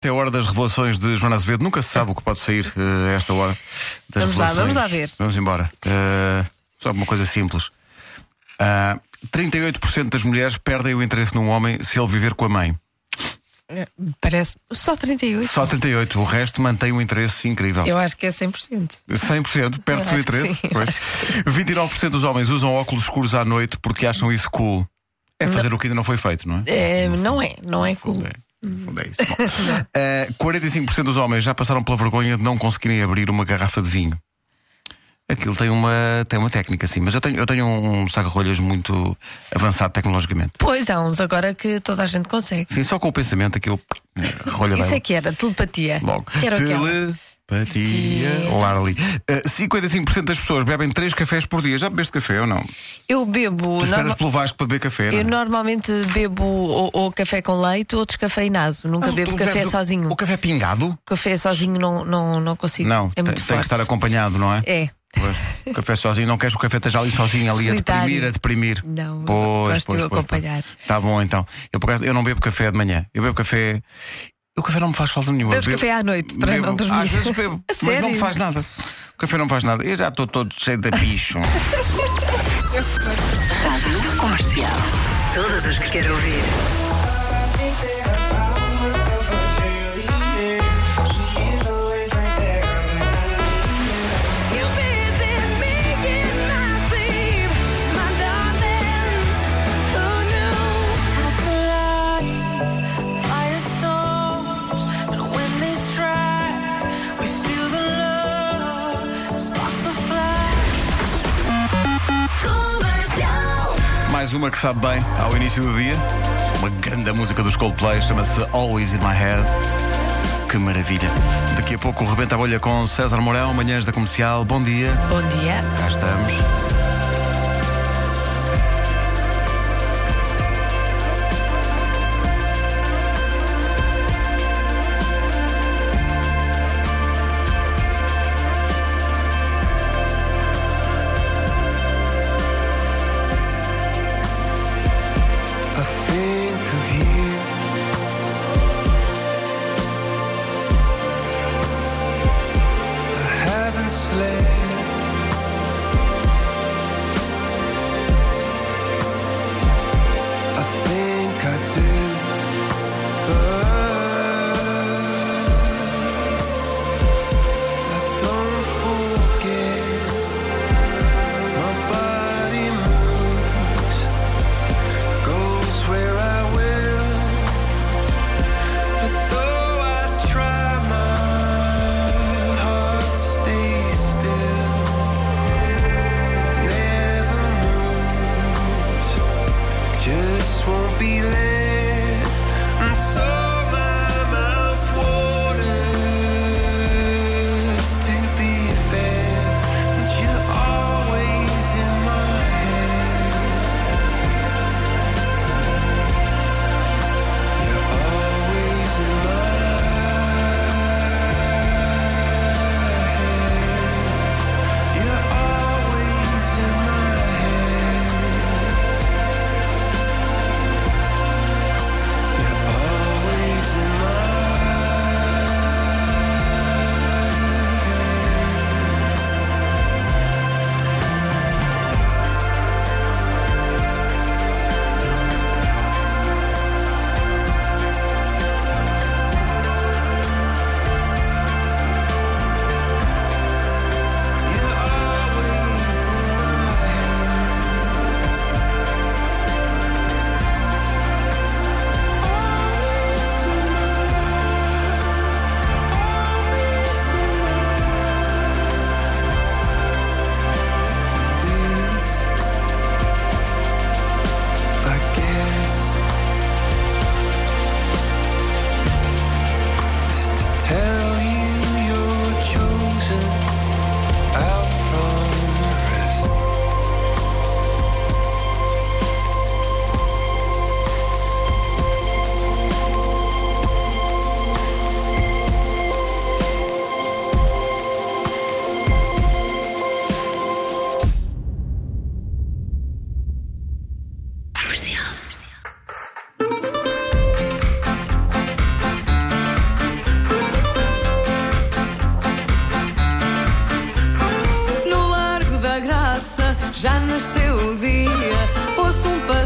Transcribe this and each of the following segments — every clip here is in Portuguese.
É a hora das revelações de Joana Azevedo. Nunca se sabe o que pode sair eh, a esta hora. Das Vamos lá, revelações. vamos lá ver. Vamos embora. Eh, só uma coisa simples. Ah, 38% das mulheres perdem o interesse num homem se ele viver com a mãe. Parece. Só 38. Só 38%. O resto mantém um interesse incrível. Eu acho que é 100%. 100% perde-se o interesse. sim, Pois. 29% dos homens usam óculos escuros à noite porque acham isso cool. É fazer o que ainda não foi feito, não é? É, não é, não é cool. É, no fundo é isso. Bom, eh, 45% dos homens já passaram pela vergonha de não conseguirem abrir uma garrafa de vinho. Aquilo tem uma, tem uma técnica, sim, mas eu tenho, eu tenho um saco-rolhas muito avançado tecnologicamente. Pois há uns agora que toda a gente consegue. Sim, só com o pensamento aquilo eh, rolha Isso bem. é que era, telepatia. Logo. Era aquela. Telepatia. Tia. Larli. Eh, 55% das pessoas bebem 3 cafés por dia. Já bebeste café ou não? Tu Eu bebo. esperas norma- pelo Vasco para beber café, não é? Eu normalmente bebo ou, ou café com leite ou descafeinado. Nunca Ah, bebo tu café o- sozinho. O café pingado? Café sozinho não, não, não consigo. Não, é muito tem, tem que estar acompanhado, não é? É. Pois, o café sozinho, não queres que o café esteja ali sozinho, ali Solitário. a deprimir, a deprimir. Não, pois, gosto pois, de pois, acompanhar. Pois. Tá bom então. Eu, por acaso, eu não bebo café de manhã. Eu bebo café. O café não me faz falta nenhuma. Bebes Bebo- café à noite para bebo- não dormir. Às vezes bebo, mas não me sério? faz nada. O café não me faz nada. Eu já estou todo cheio de bicho. Rádio Comercial. Todas as que quer ouvir. Uma que sabe bem ao início do dia. Uma grande música dos Coldplay, chama-se Always in My Head. Que maravilha. Daqui a pouco rebenta a bolha com César Mourão, manhãs da comercial. Bom dia. Bom dia. Cá estamos. We'll be late.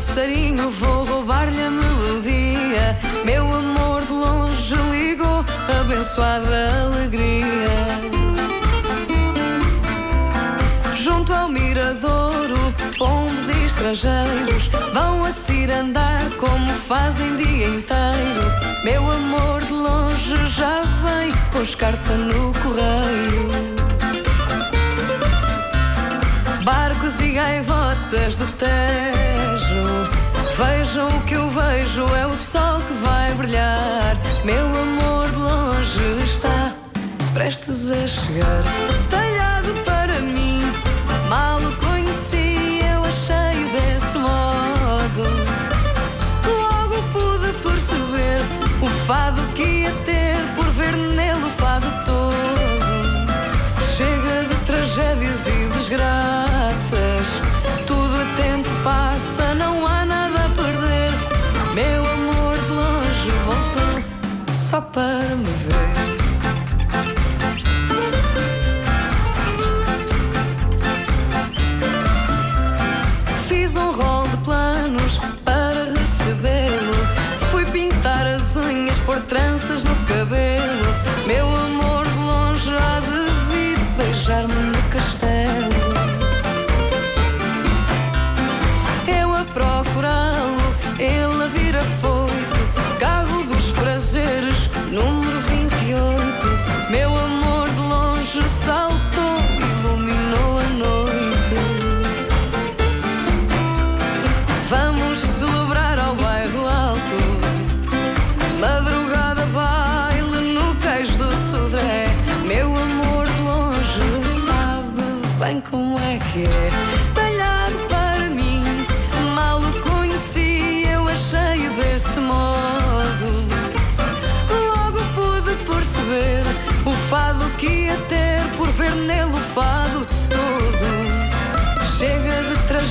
Passarinho, vou roubar-lhe a melodia. Meu amor de longe ligou, abençoada alegria. Junto ao miradouro, pombos e estrangeiros vão a cirandar como fazem dia inteiro. Meu amor de longe já vem, pôs carta no correio. Barcos e gaivotas do Tejo. Vejam o que eu vejo, é o sol que vai brilhar. Meu amor de longe está prestes a chegar. Talhado para mim, mal o conheci, eu achei desse modo. Logo pude perceber o fado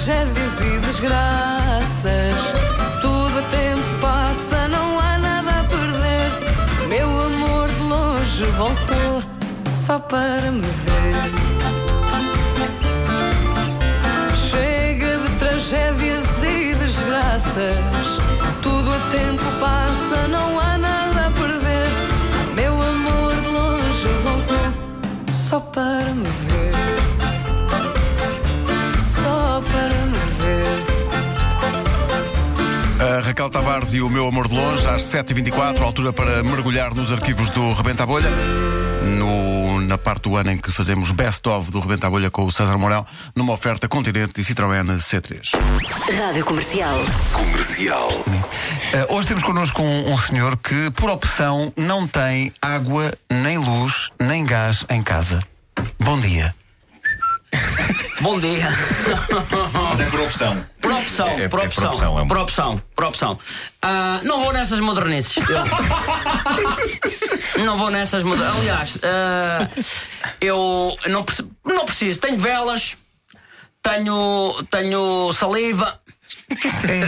tragédias e desgraças. Tudo a tempo passa, não há nada a perder. Meu amor de longe voltou só para me ver. Chega de tragédias e desgraças. Tudo a tempo passa, não há nada a perder. Meu amor de longe voltou só para me ver. Raquel Tavares e o meu amor de longe, às 7h24, altura para mergulhar nos arquivos do Rebenta a Bolha. No- na parte do ano em que fazemos best-of do Rebenta a Bolha com o César Mourão, numa oferta Continente e Citroën C3. Rádio Comercial. Comercial. Eh, hoje temos connosco um, um senhor que, por opção, não tem água, nem luz, nem gás em casa. Bom dia. Bom dia. Mas é por opção. Por opção, É- é por por opção, opção, é um- por opção, por opção. Ah, não vou nessas modernices. Eu- não vou nessas modernices. Aliás, ah, eu não, não preciso. Tenho velas, tenho, tenho saliva.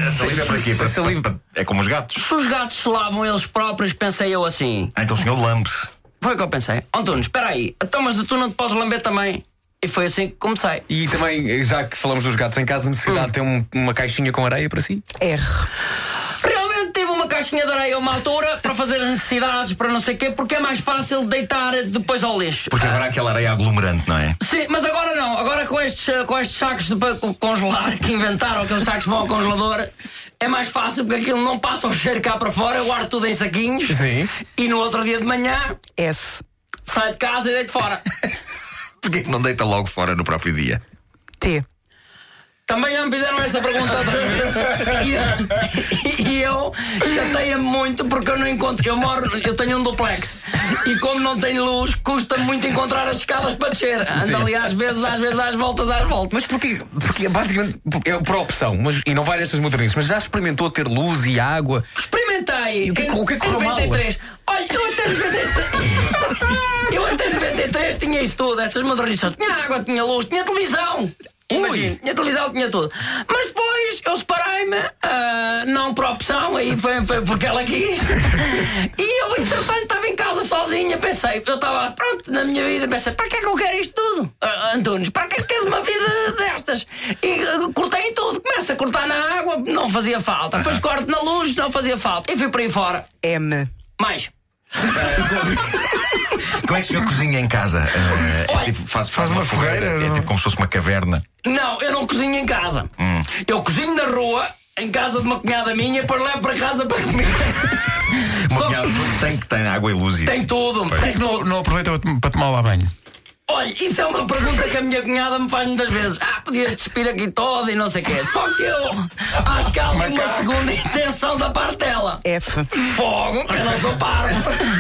A saliva é para quê? Para, para- é como os gatos. Se os gatos se lavam eles próprios, pensei eu assim. Ah, então o senhor lambe-se. Foi o que eu pensei. Antunes, espera aí. Então, mas tu não te podes lamber também. E foi assim que comecei. E também, já que falamos dos gatos em casa, a necessidade de ter um- uma caixinha com areia para si? Realmente tive uma caixinha de areia a uma altura para fazer as necessidades, para não sei o quê, porque é mais fácil deitar depois ao lixo. Porque agora há aquela areia aglomerante, não é? Sim, mas agora não. Agora com estes, eh, com estes sacos de congelar que inventaram, aqueles sacos que vão ao congelador, é mais fácil porque aquilo não passa o cheiro cá para fora, eu guardo tudo em saquinhos. Sim. E no outro dia de manhã S. saio de casa e deito fora. Porquê que não deita logo fora no próprio dia? T. Também já me fizeram essa pergunta outras vezes. E, e eu chateia-me muito porque eu não encontro. Eu moro, eu tenho um duplex. E como não tenho luz, custa muito encontrar as escadas para descer. Ando ali às vezes, às vezes, às voltas, às voltas. Mas porquê? Porque basicamente é por opção, mas, e não vai nessas modernices, mas já experimentou ter luz e água? Experimentei. E o que- Em- o que é que correu mal? 93. Olha, eu até 93. eu até 93 tinha isso tudo, essas modernizações. Tinha água, tinha luz, tinha televisão. Imagina, tinha televisão, tinha tudo. Mas depois eu separei-me, ah, não por opção, aí foi, foi porque ela quis. e eu, entretanto, estava em casa sozinha, pensei, eu estava, pronto, na minha vida, pensei, para que é que eu quero isto tudo? Ah, Antunes, para que queres uma vida destas? E uh, cortei em tudo. Começa a cortar na água, não fazia falta. Depois corto na luz, não fazia falta. E fui para aí fora. M. Mais. Como é que o senhor cozinha em casa? Eh, é Olha, tipo, faz, faz uma fogueira, É não? tipo como se fosse uma caverna. Não, eu não cozinho em casa. Eu cozinho na rua, em casa de uma cunhada minha, depois levo para casa para comer. Uma cunhada tem que tem água e luz e. tem tudo. Que não, não aproveita para- para tomar lá banho? Olha, isso é uma pergunta que a minha cunhada me faz muitas vezes. Ah, podias despir aqui todo e não sei o quê. Só que eu acho que há ali uma segunda intenção da parte dela. F. Fogo, eu não sou parvo.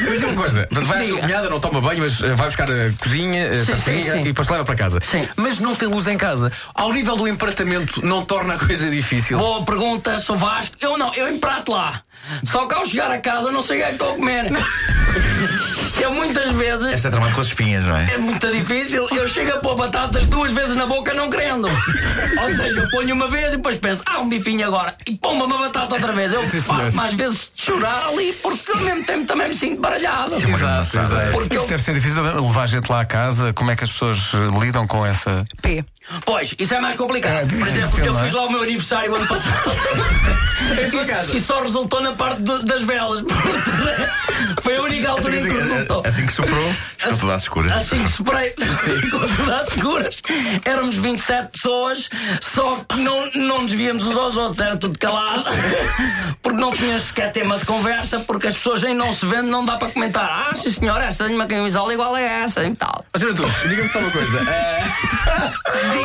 Mas uma coisa, vai à sua cunhada, não toma banho, mas vai buscar a cozinha, Sim, a sim, cozinha sim. e depois leva para casa. Sim. Mas não tem luz em casa. Ao nível do empratamento, não torna a coisa difícil. Boa pergunta, sou Vasco. Eu não, eu emprato lá. Só que ao chegar a casa não sei o que é que estou a comer. Eu muitas vezes. Esta é tramada com as espinhas, não é? É muito difícil. Eu chego a pôr batatas duas vezes na boca não querendo. Ou seja, eu ponho uma vez e depois penso, ah, um bifinho agora. E pomba uma batata outra vez. Eu Sim, paro mais vezes chorar ali porque ao mesmo tempo também me sinto baralhado. Isso é Exato, exato. Porque Isso eu, deve ser difícil levar gente lá a casa. Como é que as pessoas lidam com essa. P. pois, isso é mais complicado. É Por exemplo, eu é? fiz lá o meu aniversário ano passado. Em sua casa. E só resultou na parte de- das velas. Foi a única altura em que resultou. Assim que soprou, ficou tudo às escuras. Assim que superei, ficou tudo às escuras. Éramos 27 pessoas, só que não, não nos víamos uns aos outros, era tudo calado, porque não tinhas sequer tema de conversa, porque as pessoas em não se vendo não dá para comentar. Ah, sim senhor, esta tem uma camisola igual a essa e tal. Mas. Antunes, diga-me só uma coisa. eh,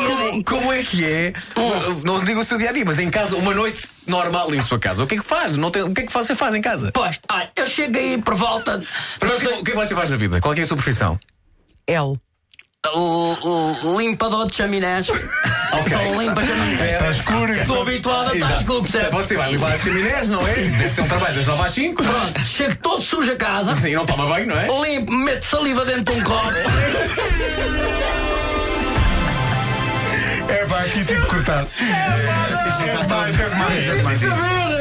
como, como é que é? Não digo o seu dia a dia, mas em casa, uma noite normal em sua casa. O que é que faz? Não tem, o que é que você faz em casa? Pois, olha, eu cheguei por volta. Para o que, o que é que você faz na vida? Qual é, é a sua profissão? L. O, limpador de chaminés. Só um limpa chaminés. Está escuro. Estou habituado a estar escuro, percebe? Você vai limpar as chaminés, não é? Deve ser um trabalho das 9 às 5. Pronto, chego todo sujo a casa. Sim, não toma banho, não é? Limpo, meto saliva dentro de um copo. aqui que cortar. É demais, é demais, é demais.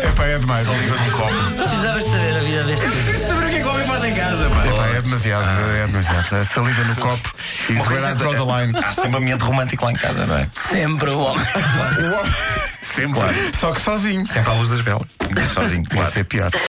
É pá, é demais. Um copo. Precisavas saber a vida deste Preciso saber o que é que o homem faz em casa, pá. É pá, é demasiado, é demasiado. A saliva no copo e coisa- draw the line. Há sempre um ambiente romântico lá em casa, não é? Sempre o homem. Sempre. Claro. Só que sozinho. Sempre à luz das velas. Sozinho, claro. ser pior.